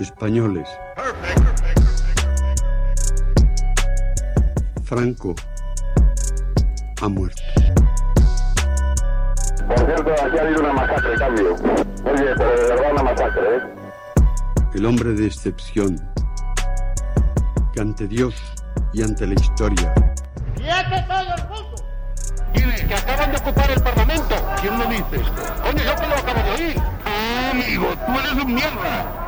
españoles. Franco ha muerto. Por cierto, aquí ha habido una masacre, cambio. Oye, pero de verdad una masacre, ¿eh? El hombre de excepción, que ante Dios y ante la historia ¡Quiete todo el mundo! ¿Quiénes? Que acaban de ocupar el Parlamento. ¿Quién lo dice esto? Coño, yo que lo acabo de oír. Ah, amigo, tú eres un mierda.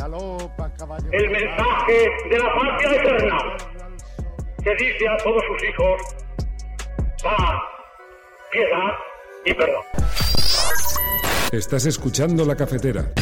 galopa caballo. El mensaje de la patria eterna que dice a todos sus hijos paz, piedad y perdón. Estás escuchando la cafetera.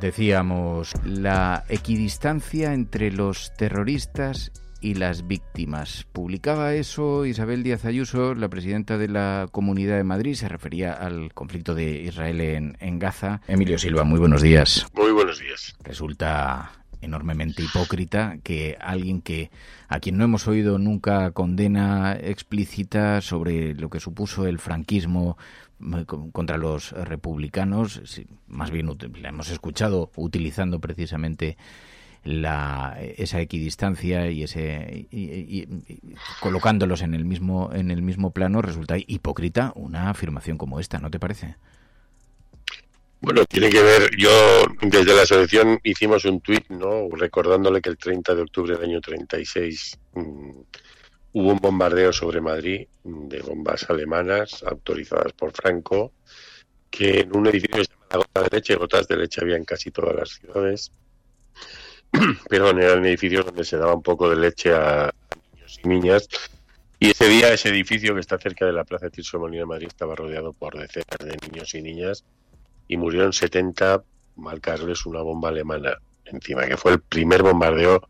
Decíamos, la equidistancia entre los terroristas y las víctimas. Publicaba eso Isabel Díaz Ayuso, la presidenta de la Comunidad de Madrid, se refería al conflicto de Israel en, en Gaza. Emilio Silva, muy buenos días. Muy buenos días. Resulta enormemente hipócrita que alguien que a quien no hemos oído nunca condena explícita sobre lo que supuso el franquismo eh, con- contra los republicanos, más bien la hemos escuchado utilizando precisamente la, esa equidistancia y ese colocándolos en el mismo en el mismo plano resulta hipócrita una afirmación como esta, ¿no te parece? Bueno, tiene que ver, yo desde la asociación hicimos un tuit, ¿no? Recordándole que el 30 de octubre del año 36 mm, hubo un bombardeo sobre Madrid mm, de bombas alemanas autorizadas por Franco, que en un edificio que se llama La Gota de Leche, gotas de leche había en casi todas las ciudades, pero eran edificios donde se daba un poco de leche a, niños y niñas. Y ese día ese edificio que está cerca de la Plaza Tirso Molina de Madrid estaba rodeado por decenas de niños y niñas y murieron 70 al caerles una bomba alemana encima, que fue el primer bombardeo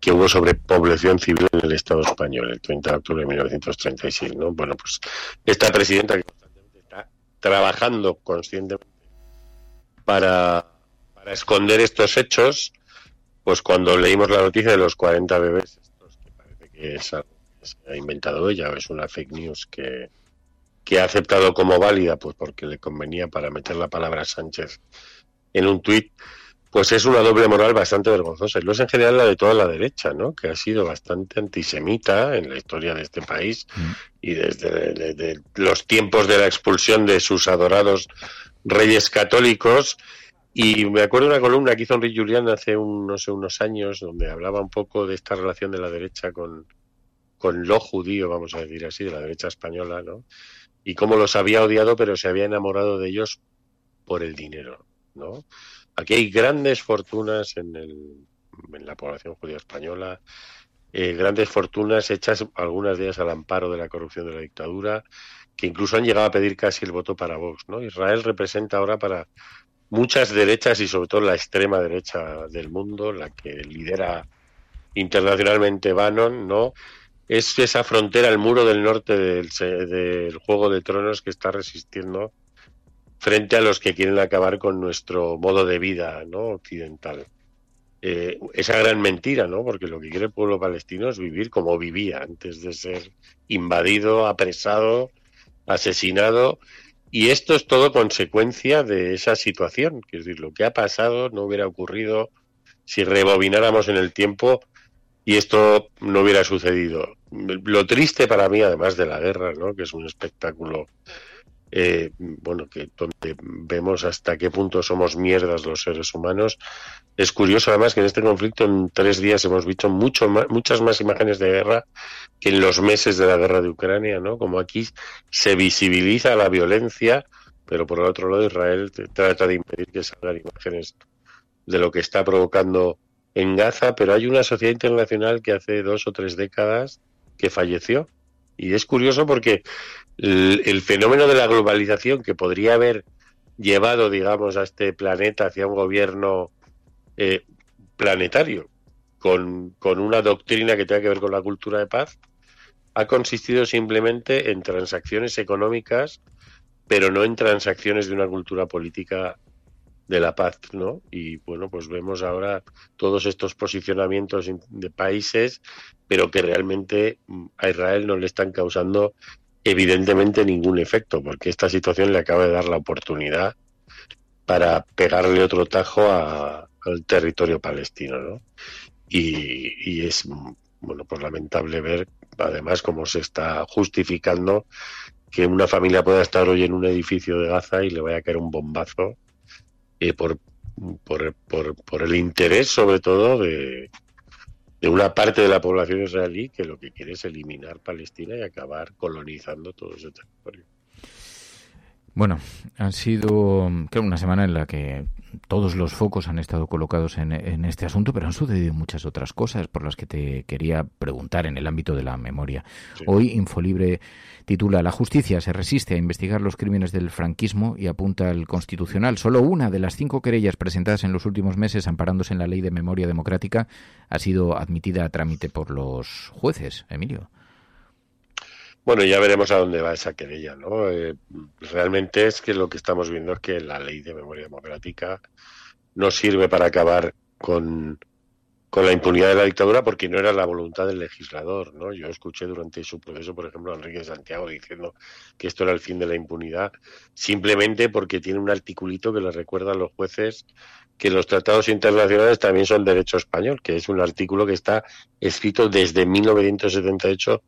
que hubo sobre población civil en el Estado español, el 30 de octubre de 1936. ¿no? Bueno, pues esta presidenta que constantemente está trabajando conscientemente para, para esconder estos hechos, pues cuando leímos la noticia de los 40 bebés, estos que parece que es algo que se ha inventado ella, es una fake news que, que ha aceptado como válida, pues porque le convenía para meter la palabra Sánchez en un tuit, pues es una doble moral bastante vergonzosa. Y lo es en general la de toda la derecha, ¿no? Que ha sido bastante antisemita en la historia de este país y desde de- de los tiempos de la expulsión de sus adorados reyes católicos. Y me acuerdo de una columna que hizo Enrique Julián hace un, no sé, unos años, donde hablaba un poco de esta relación de la derecha con, con lo judío, vamos a decir así, de la derecha española, ¿no? Y cómo los había odiado, pero se había enamorado de ellos por el dinero, ¿no? Aquí hay grandes fortunas en, el, en la población judía española, eh, grandes fortunas hechas, algunas de ellas al amparo de la corrupción de la dictadura, que incluso han llegado a pedir casi el voto para Vox, ¿no? Israel representa ahora para muchas derechas y sobre todo la extrema derecha del mundo, la que lidera internacionalmente Bannon, ¿no? Es esa frontera, el muro del norte del, del Juego de Tronos que está resistiendo frente a los que quieren acabar con nuestro modo de vida, ¿no? Occidental. Eh, esa gran mentira, ¿no? Porque lo que quiere el pueblo palestino es vivir como vivía antes de ser invadido, apresado, asesinado. Y esto es todo consecuencia de esa situación. Es decir, lo que ha pasado no hubiera ocurrido si rebobináramos en el tiempo y esto no hubiera sucedido. Lo triste para mí, además de la guerra, ¿no? que es un espectáculo eh, bueno, que donde vemos hasta qué punto somos mierdas los seres humanos. Es curioso además que en este conflicto en tres días hemos visto mucho muchas más imágenes de guerra que en los meses de la guerra de Ucrania, ¿no? Como aquí se visibiliza la violencia, pero por el otro lado Israel trata de impedir que salgan imágenes de lo que está provocando en Gaza, pero hay una sociedad internacional que hace dos o tres décadas que falleció. Y es curioso porque el, fenómeno de la globalización que podría haber llevado, digamos, a este planeta hacia un gobierno eh, planetario, con, con, una doctrina que tenga que ver con la cultura de paz, ha consistido simplemente en transacciones económicas, pero no en transacciones de una cultura política de la paz, ¿no? Y bueno, pues vemos ahora todos estos posicionamientos de países, pero que realmente mm, a Israel no le están causando evidentemente ningún efecto, porque esta situación le acaba de dar la oportunidad para pegarle otro tajo al territorio palestino, ¿no? Y, y, es bueno pues lamentable ver además cómo se está justificando que una familia pueda estar hoy en un edificio de Gaza y le vaya a caer un bombazo eh, por, por, por, el interés sobre todo de, de una parte de la población israelí que lo que quiere es eliminar Palestina y acabar colonizando todo ese territorio. Bueno, ha sido creo una semana en la que todos los focos han estado colocados en, este asunto, pero han sucedido muchas otras cosas por las que te quería preguntar en el ámbito de la memoria. Hoy Infolibre titula La justicia se resiste a investigar los crímenes del franquismo y apunta al Constitucional. Solo una de las cinco querellas presentadas en los últimos meses amparándose en la Ley de Memoria Democrática ha sido admitida a trámite por los jueces. Emilio. Bueno, ya veremos a dónde va esa querella, ¿no? Eh, realmente es que lo que estamos viendo es que la ley de memoria democrática no sirve para acabar con, con la impunidad de la dictadura porque no era la voluntad del legislador, ¿no? Yo escuché durante su proceso, por ejemplo, a Enrique Santiago diciendo que esto era el fin de la impunidad, simplemente porque tiene un articulito que le recuerda a los jueces que los tratados internacionales también son derecho español, que es un artículo que está escrito desde 1978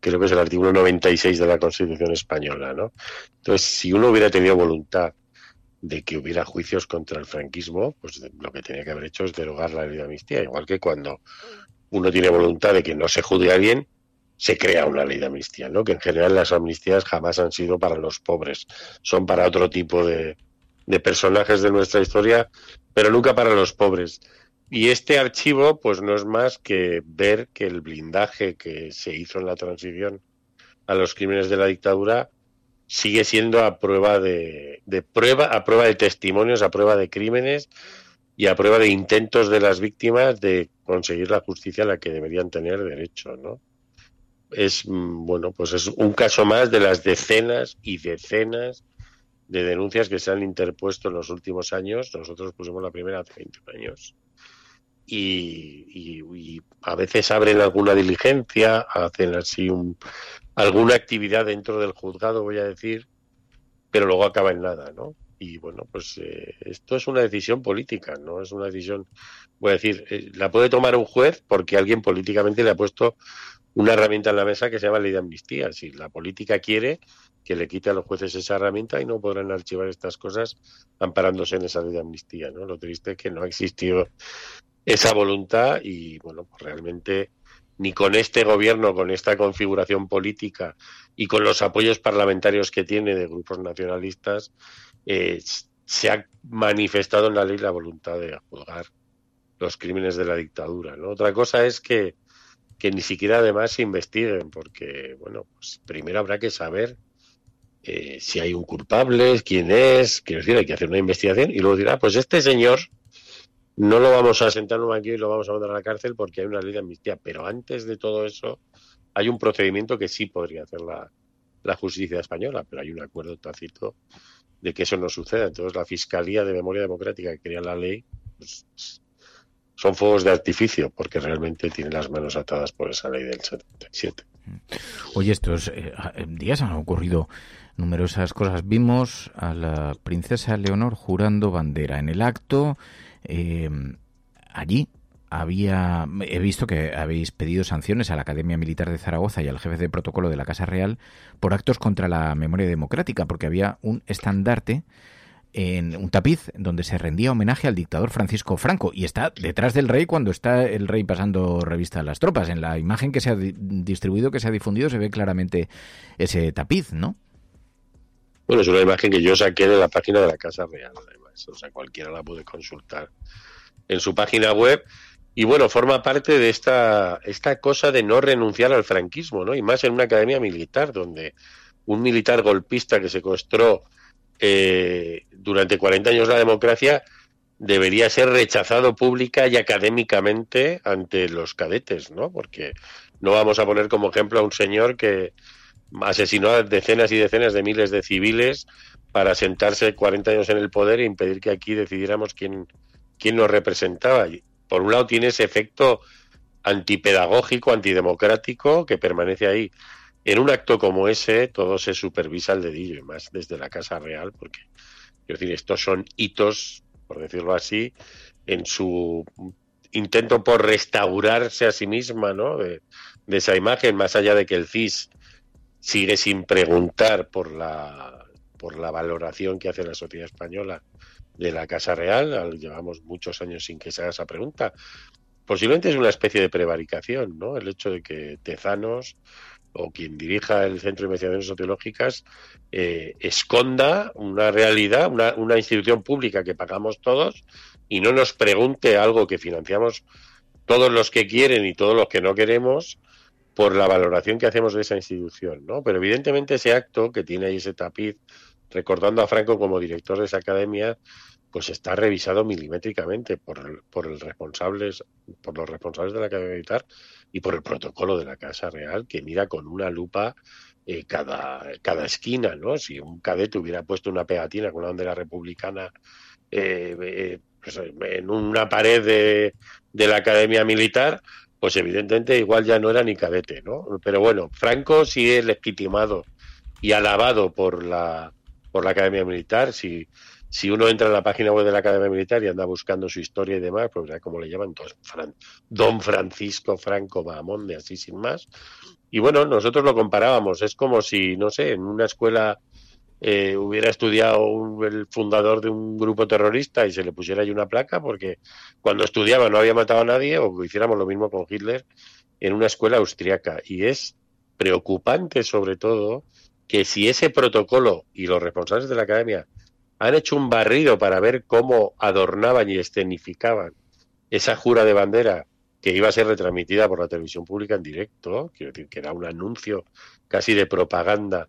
creo que es el artículo 96 de la Constitución española, ¿no? Entonces, si uno hubiera tenido voluntad de que hubiera juicios contra el franquismo, pues lo que tenía que haber hecho es derogar la ley de amnistía, igual que cuando uno tiene voluntad de que no se juzgue a alguien, se crea una ley de amnistía, ¿no? Que en general las amnistías jamás han sido para los pobres, son para otro tipo de, de personajes de nuestra historia, pero nunca para los pobres. Y este archivo, pues no es más que ver que el blindaje que se hizo en la transición a los crímenes de la dictadura sigue siendo a prueba de, prueba, a prueba de testimonios, a prueba de crímenes y a prueba de intentos de las víctimas de conseguir la justicia a la que deberían tener derecho, ¿no? Es mm, bueno, pues es un caso más de las decenas y decenas de denuncias que se han interpuesto en los últimos años. Nosotros pusimos la primera hace 20 años y, a veces abren alguna diligencia, hacen así un, alguna actividad dentro del juzgado, voy a decir, pero luego acaba en nada, ¿no? Y bueno, pues eh, esto es una decisión política, no es una decisión, voy a decir, eh, la puede tomar un juez porque alguien políticamente le ha puesto una herramienta en la mesa que se llama ley de amnistía. Si la política quiere que le quite a los jueces esa herramienta y no podrán archivar estas cosas amparándose en esa ley de amnistía, ¿no? Lo triste es que no ha existido esa voluntad y bueno, pues realmente ni con este gobierno, con esta configuración política y con los apoyos parlamentarios que tiene de grupos nacionalistas, eh, se ha manifestado en la ley la voluntad de juzgar los crímenes de la dictadura. ¿no? Otra cosa es que, que ni siquiera además se investiguen, porque bueno, pues primero habrá que saber eh, si hay un culpable, quién es, quiero decir, hay que hacer una investigación y luego dirá, pues este señor no lo vamos a sentar en un banquillo y lo vamos a mandar a la cárcel porque hay una ley de amnistía. Pero antes de todo eso, hay un procedimiento que sí podría hacer la, justicia española, pero hay un acuerdo tácito de que eso no suceda. Entonces, la Fiscalía de Memoria Democrática que crea la ley pues, son fuegos de artificio porque realmente tienen las manos atadas por esa ley del 77. Oye, estos eh, días han ocurrido numerosas cosas. Vimos a la princesa Leonor jurando bandera en el acto eh, allí había he visto que habéis pedido sanciones a la Academia Militar de Zaragoza y al jefe de protocolo de la Casa Real por actos contra la memoria democrática, porque había un estandarte en un tapiz donde se rendía homenaje al dictador Francisco Franco y está detrás del rey cuando está el rey pasando revista a las tropas. En la imagen que se ha distribuido, que se ha difundido, se ve claramente ese tapiz, ¿no? Bueno, es una imagen que yo saqué de la página de la Casa Real, además. O sea, cualquiera la puede consultar en su página web. Y bueno, forma parte de esta, esta cosa de no renunciar al franquismo, ¿no? Y más en una academia militar, donde un militar golpista que secuestró eh, durante 40 años la democracia debería ser rechazado pública y académicamente ante los cadetes, ¿no? Porque no vamos a poner como ejemplo a un señor que asesinó a decenas y decenas de miles de civiles para sentarse 40 años en el poder e impedir que aquí decidiéramos quién, quién nos representaba. Por un lado tiene ese efecto antipedagógico, antidemocrático que permanece ahí. En un acto como ese todo se supervisa al dedillo y más desde la Casa Real porque quiero decir, estos son hitos, por decirlo así, en su intento por restaurarse a sí misma, ¿no? De, de esa imagen, más allá de que el CIS sigue sin preguntar por la, por la valoración que hace la sociedad española de la Casa Real. Llevamos muchos años sin que se haga esa pregunta. Posiblemente es una especie de prevaricación, ¿no? El hecho de que Tezanos o quien dirija el Centro de Investigaciones Sociológicas eh, esconda una realidad, una, una institución pública que pagamos todos y no nos pregunte algo que financiamos todos los que quieren y todos los que no queremos por la valoración que hacemos de esa institución, ¿no? Pero evidentemente ese acto que tiene ahí ese tapiz recordando a Franco como director de esa academia, pues está revisado milimétricamente por, por, el responsables, por los responsables de la Academia Militar y por el protocolo de la Casa Real, que mira con una lupa eh, cada, cada esquina, ¿no? Si un cadete hubiera puesto una pegatina con una bandera republicana eh, eh, pues, en una pared de, de la Academia Militar, pues evidentemente igual ya no era ni cadete, ¿no? Pero bueno, Franco sí es legitimado y alabado por la, por la Academia Militar. Si, si uno entra en la página web de la Academia Militar y anda buscando su historia y demás, pues ya como le llaman, Don Francisco Franco de así sin más. Y bueno, nosotros lo comparábamos. Es como si, no sé, en una escuela eh, hubiera estudiado el fundador de un grupo terrorista y se le pusiera ahí una placa porque cuando estudiaba no había matado a nadie o hiciéramos lo mismo con Hitler en una escuela austriaca. Y es preocupante sobre todo que si ese protocolo y los responsables de la academia han hecho un barrido para ver cómo adornaban y escenificaban esa jura de bandera que iba a ser retransmitida por la televisión pública en directo, quiero decir que era un anuncio casi de propaganda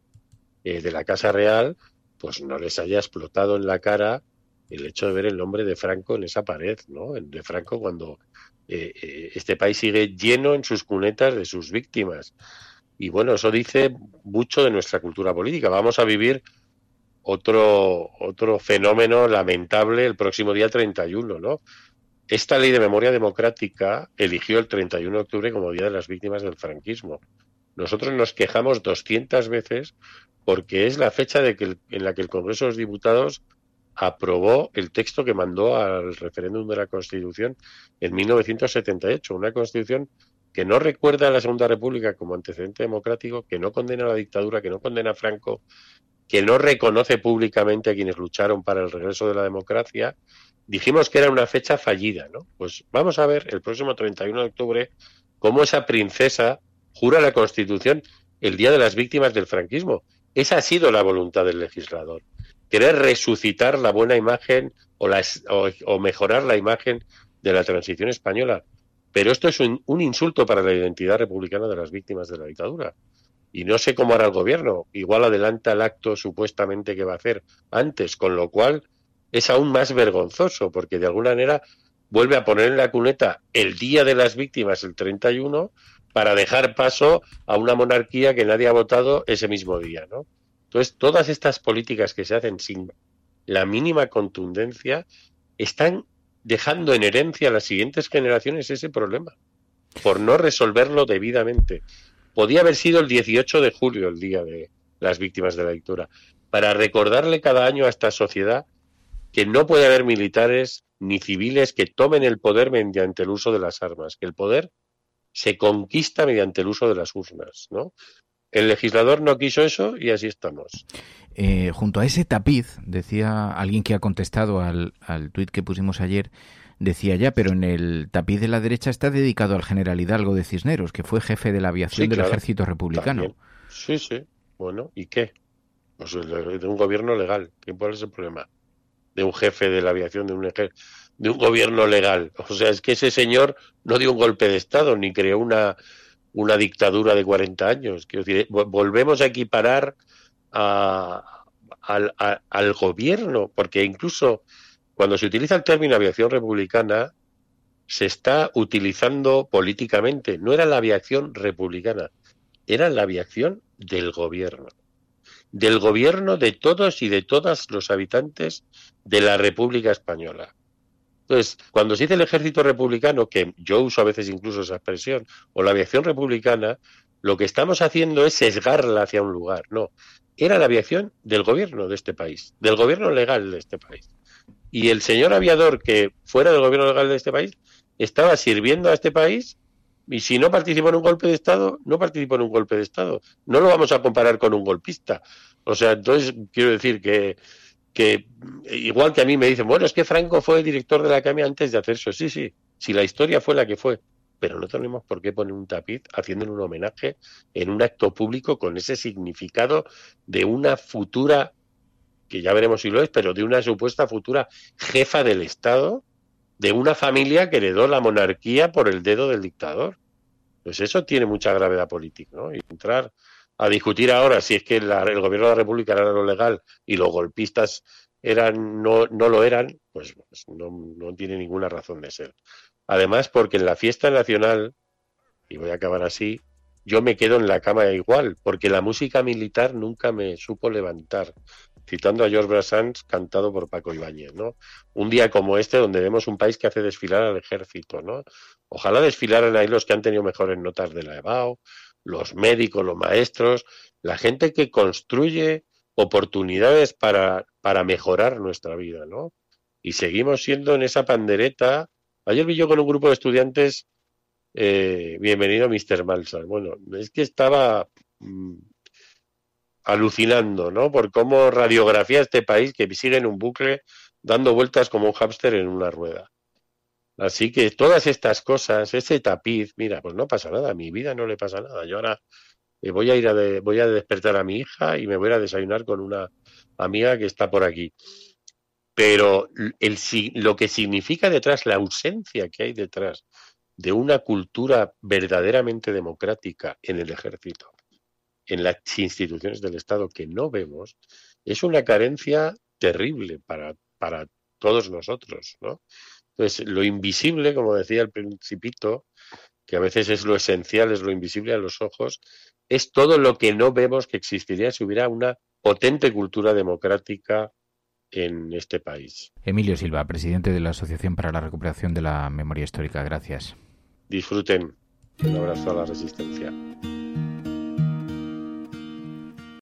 eh, de la Casa Real, pues no les haya explotado en la cara el hecho de ver el nombre de Franco en esa pared, ¿no? De Franco cuando eh, eh, este país sigue lleno en sus cunetas de sus víctimas. Y bueno, eso dice mucho de nuestra cultura política. Vamos a vivir otro, otro fenómeno lamentable el próximo día 31, ¿no? Esta ley de memoria democrática eligió el 31 de octubre como Día de las Víctimas del Franquismo. Nosotros nos quejamos 200 veces porque es la fecha en la que el Congreso de los Diputados aprobó el texto que mandó al referéndum de la Constitución en 1978, una Constitución que no recuerda a la Segunda República como antecedente democrático, que no condena a la dictadura, que no condena a Franco, que no reconoce públicamente a quienes lucharon para el regreso de la democracia, dijimos que era una fecha fallida, ¿no? Pues vamos a ver el próximo 31 de octubre cómo esa princesa jura la Constitución el Día de las Víctimas del Franquismo. Esa ha sido la voluntad del legislador. Querer resucitar la buena imagen o, o, mejorar la imagen de la transición española. Pero esto es un, un, insulto para la identidad republicana de las víctimas de la dictadura. Y no sé cómo hará el gobierno. Igual adelanta el acto supuestamente que va a hacer antes, con lo cual es aún más vergonzoso, porque de alguna manera vuelve a poner en la cuneta el Día de las Víctimas, el 31, para dejar paso a una monarquía que nadie ha votado ese mismo día, ¿no? Entonces, todas estas políticas que se hacen sin la mínima contundencia están dejando en herencia a las siguientes generaciones ese problema, por no resolverlo debidamente. Podía haber sido el 18 de julio el día de las víctimas de la dictadura, para recordarle cada año a esta sociedad que no puede haber militares ni civiles que tomen el poder mediante el uso de las armas, que el poder se conquista mediante el uso de las urnas, ¿no? El legislador no quiso eso y así estamos. Eh, junto a ese tapiz, decía alguien que ha contestado al, al tuit que pusimos ayer, decía ya, pero en el tapiz de la derecha está dedicado al general Hidalgo de Cisneros, que fue jefe de la aviación del ejército republicano. Sí, sí. Bueno, ¿y qué? Pues de un gobierno legal. ¿Cuál es el problema? De un jefe de la aviación, de un ejército de un gobierno legal. O sea, es que ese señor no dio un golpe de Estado ni creó una, una dictadura de 40 años. Quiero decir, volvemos a equiparar a, al, al, gobierno, porque incluso cuando se utiliza el término aviación republicana, se está utilizando políticamente. No era la aviación republicana, era la aviación del gobierno. Del gobierno de todos y de todas los habitantes de la República Española. Entonces, cuando se dice el ejército republicano, que yo uso a veces incluso esa expresión, o la aviación republicana, lo que estamos haciendo es sesgarla hacia un lugar. No, era la aviación del gobierno de este país, del gobierno legal de este país. Y el señor aviador que fuera del gobierno legal de este país estaba sirviendo a este país y si no participó en un golpe de Estado, no participó en un golpe de Estado. No lo vamos a comparar con un golpista. O sea, entonces quiero decir que que igual que a mí me dicen, bueno, es que Franco fue director de la Academia antes de hacer eso. Sí, sí, si la historia fue la que fue, pero no tenemos por qué poner un tapiz haciéndole un homenaje en un acto público con ese significado de una futura, que ya veremos si lo es, pero de una supuesta futura jefa del Estado, de una familia que heredó la monarquía por el dedo del dictador. Pues eso tiene mucha gravedad política, ¿no? Y entrar a discutir ahora si es que el gobierno de la República era lo legal y los golpistas eran no, no lo eran, pues, pues, no, no tiene ninguna razón de ser. Además, porque en la fiesta nacional, y voy a acabar así, yo me quedo en la cama igual, porque la música militar nunca me supo levantar. Citando a George Brassens, cantado por Paco Ibáñez, ¿no? Un día como este, donde vemos un país que hace desfilar al ejército, ¿no? Ojalá desfilaran ahí los que han tenido mejores notas de la EBAO, los médicos, los maestros, la gente que construye oportunidades para, para mejorar nuestra vida, ¿no? Y seguimos siendo en esa pandereta. Ayer vi yo con un grupo de estudiantes, eh, bienvenido Mr. Malsa. Bueno, es que estaba mm, alucinando, ¿no? Por cómo radiografía este país que sigue en un bucle dando vueltas como un hámster en una rueda. Así que todas estas cosas, ese tapiz, mira, pues no pasa nada, a mi vida no le pasa nada. Yo ahora eh, voy a ir a voy a despertar a mi hija y me voy a desayunar con una amiga que está por aquí. Pero lo que significa detrás, la ausencia que hay detrás de una cultura verdaderamente democrática en el ejército, en las instituciones del Estado que no vemos, es una carencia terrible para, para todos nosotros, ¿no? Entonces, lo invisible, como decía el principito, que a veces es lo esencial, es lo invisible a los ojos, es todo lo que no vemos que existiría si hubiera una potente cultura democrática en este país. Emilio Silva, presidente de la Asociación para la Recuperación de la Memoria Histórica. Gracias. Disfruten. Un abrazo a la resistencia.